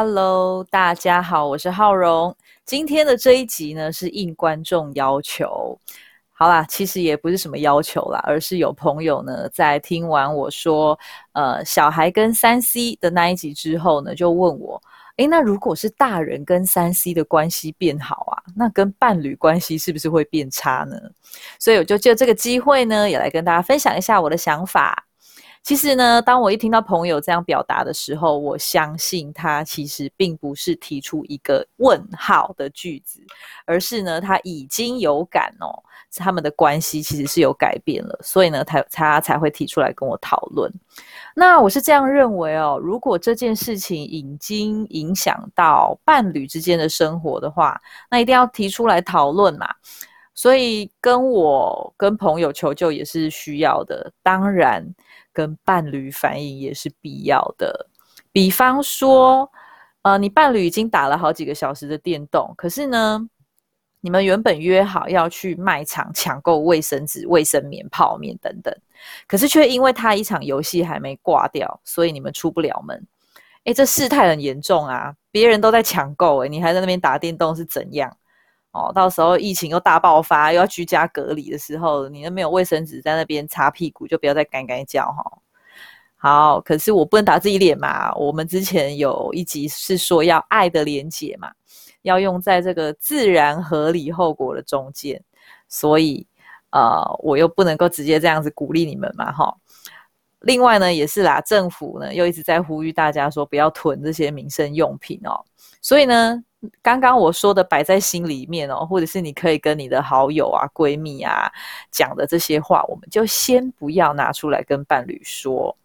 Hello，大家好，我是浩荣。今天的这一集呢，是应观众要求。好啦，其实也不是什么要求啦，而是有朋友呢，在听完我说，呃，小孩跟三 C 的那一集之后呢，就问我，诶，那如果是大人跟三 C 的关系变好啊，那跟伴侣关系是不是会变差呢？所以我就借这个机会呢，也来跟大家分享一下我的想法。其实呢，当我一听到朋友这样表达的时候，我相信他其实并不是提出一个问号的句子，而是呢，他已经有感哦，他们的关系其实是有改变了，所以呢，他他才会提出来跟我讨论。那我是这样认为哦，如果这件事情已经影响到伴侣之间的生活的话，那一定要提出来讨论嘛。所以跟我跟朋友求救也是需要的，当然跟伴侣反映也是必要的。比方说，呃，你伴侣已经打了好几个小时的电动，可是呢，你们原本约好要去卖场抢购卫生纸、卫生棉、泡面等等，可是却因为他一场游戏还没挂掉，所以你们出不了门。诶，这事态很严重啊！别人都在抢购，诶，你还在那边打电动是怎样？哦，到时候疫情又大爆发，又要居家隔离的时候，你都没有卫生纸在那边擦屁股，就不要再干干叫哈。好，可是我不能打自己脸嘛。我们之前有一集是说要爱的连结嘛，要用在这个自然合理后果的中间，所以呃，我又不能够直接这样子鼓励你们嘛哈。另外呢，也是啦，政府呢又一直在呼吁大家说不要囤这些民生用品哦，所以呢。刚刚我说的摆在心里面哦，或者是你可以跟你的好友啊、闺蜜啊讲的这些话，我们就先不要拿出来跟伴侣说。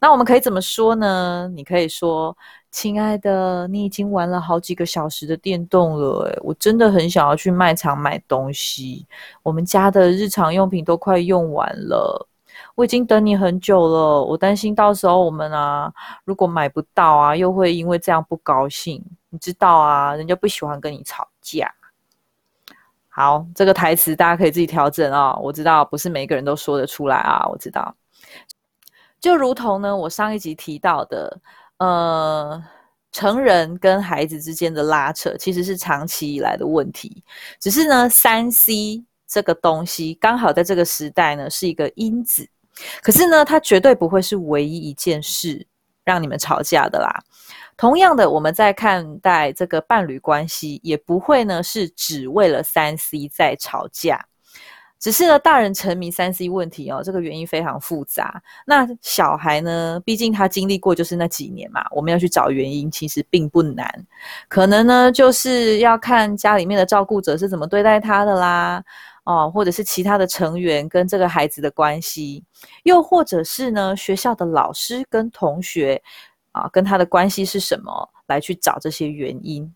那我们可以怎么说呢？你可以说：“亲爱的，你已经玩了好几个小时的电动了，我真的很想要去卖场买东西。我们家的日常用品都快用完了。”我已经等你很久了，我担心到时候我们啊，如果买不到啊，又会因为这样不高兴。你知道啊，人家不喜欢跟你吵架。好，这个台词大家可以自己调整啊。我知道不是每个人都说得出来啊，我知道。就如同呢，我上一集提到的，呃，成人跟孩子之间的拉扯，其实是长期以来的问题。只是呢，三 C 这个东西刚好在这个时代呢，是一个因子。可是呢，它绝对不会是唯一一件事让你们吵架的啦。同样的，我们在看待这个伴侣关系，也不会呢是只为了三 C 在吵架。只是呢，大人沉迷三 C 问题哦，这个原因非常复杂。那小孩呢，毕竟他经历过就是那几年嘛，我们要去找原因，其实并不难。可能呢，就是要看家里面的照顾者是怎么对待他的啦。哦，或者是其他的成员跟这个孩子的关系，又或者是呢学校的老师跟同学啊，跟他的关系是什么，来去找这些原因。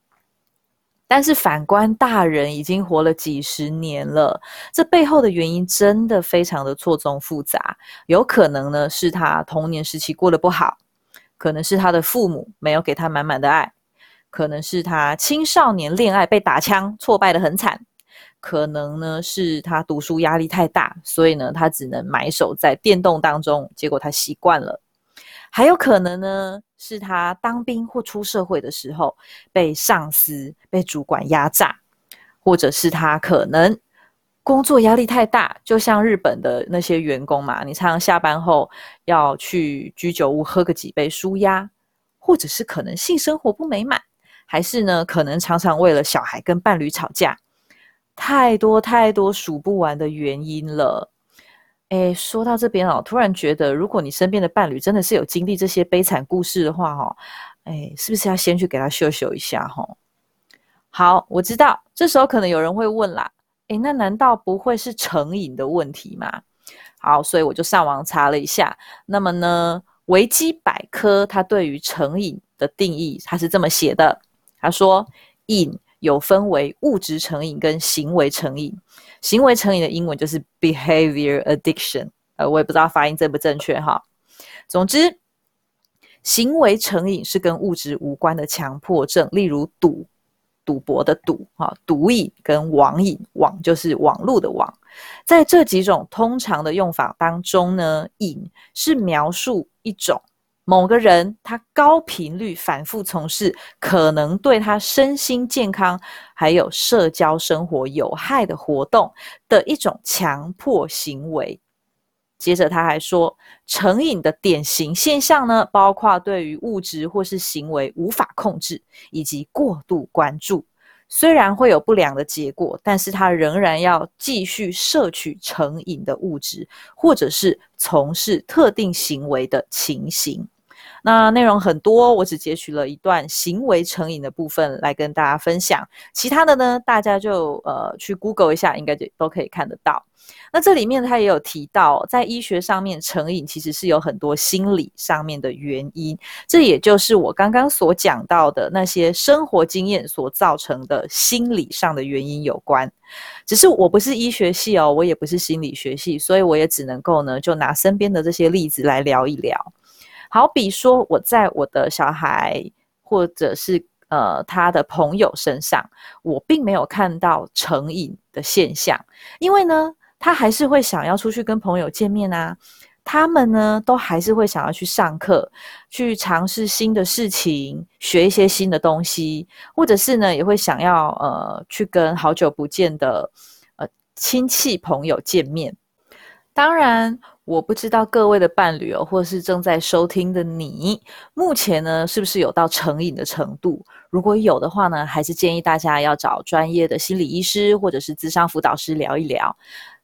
但是反观大人已经活了几十年了，这背后的原因真的非常的错综复杂。有可能呢是他童年时期过得不好，可能是他的父母没有给他满满的爱，可能是他青少年恋爱被打枪，挫败的很惨。可能呢是他读书压力太大，所以呢他只能埋首在电动当中，结果他习惯了。还有可能呢是他当兵或出社会的时候被上司、被主管压榨，或者是他可能工作压力太大，就像日本的那些员工嘛，你常常下班后要去居酒屋喝个几杯舒压，或者是可能性生活不美满，还是呢可能常常为了小孩跟伴侣吵架。太多太多数不完的原因了，哎，说到这边哦，突然觉得，如果你身边的伴侣真的是有经历这些悲惨故事的话，哈，哎，是不是要先去给他秀秀一下，哈？好，我知道，这时候可能有人会问啦，哎，那难道不会是成瘾的问题吗？好，所以我就上网查了一下，那么呢，维基百科它对于成瘾的定义，它是这么写的，他说瘾。有分为物质成瘾跟行为成瘾。行为成瘾的英文就是 behavior addiction，呃，我也不知道发音正不正确哈。总之，行为成瘾是跟物质无关的强迫症，例如赌、赌博的赌，哈，赌瘾跟网瘾，网就是网络的网。在这几种通常的用法当中呢，瘾是描述一种某个人他高频率反复从事可能对他身心健康还有社交生活有害的活动的一种强迫行为。接着他还说，成瘾的典型现象呢，包括对于物质或是行为无法控制，以及过度关注。虽然会有不良的结果，但是他仍然要继续摄取成瘾的物质，或者是从事特定行为的情形。那内容很多，我只截取了一段行为成瘾的部分来跟大家分享，其他的呢，大家就呃去 Google 一下，应该就都可以看得到。那这里面他也有提到，在医学上面成瘾其实是有很多心理上面的原因，这也就是我刚刚所讲到的那些生活经验所造成的心理上的原因有关。只是我不是医学系哦，我也不是心理学系，所以我也只能够呢，就拿身边的这些例子来聊一聊。好比说，我在我的小孩或者是呃他的朋友身上，我并没有看到成瘾的现象，因为呢。他还是会想要出去跟朋友见面啊，他们呢都还是会想要去上课，去尝试新的事情，学一些新的东西，或者是呢也会想要呃去跟好久不见的呃亲戚朋友见面。当然，我不知道各位的伴侣哦，或是正在收听的你，目前呢是不是有到成瘾的程度？如果有的话呢，还是建议大家要找专业的心理医师或者是咨商辅导师聊一聊。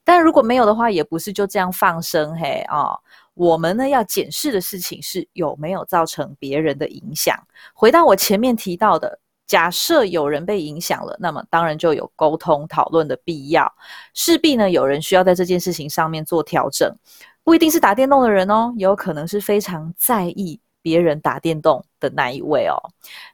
但如果没有的话，也不是就这样放生嘿啊！我们呢要检视的事情是有没有造成别人的影响。回到我前面提到的，假设有人被影响了，那么当然就有沟通讨论的必要，势必呢有人需要在这件事情上面做调整。不一定是打电动的人哦，也有可能是非常在意别人打电动的那一位哦。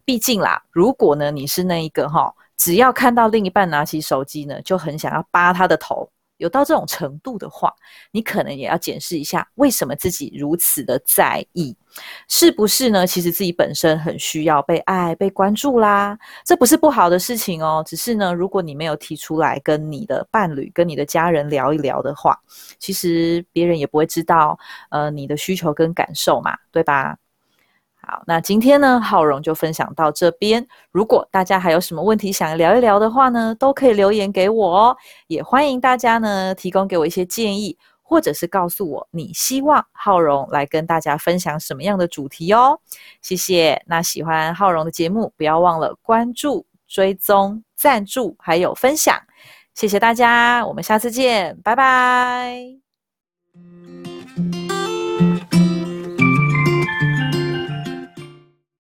毕竟啦，如果呢你是那一个哈，只要看到另一半拿起手机呢，就很想要扒他的头。有到这种程度的话，你可能也要检视一下，为什么自己如此的在意，是不是呢？其实自己本身很需要被爱、被关注啦，这不是不好的事情哦。只是呢，如果你没有提出来跟你的伴侣、跟你的家人聊一聊的话，其实别人也不会知道，呃，你的需求跟感受嘛，对吧？好，那今天呢，浩荣就分享到这边。如果大家还有什么问题想聊一聊的话呢，都可以留言给我哦。也欢迎大家呢提供给我一些建议，或者是告诉我你希望浩荣来跟大家分享什么样的主题哦。谢谢。那喜欢浩荣的节目，不要忘了关注、追踪、赞助还有分享。谢谢大家，我们下次见，拜拜。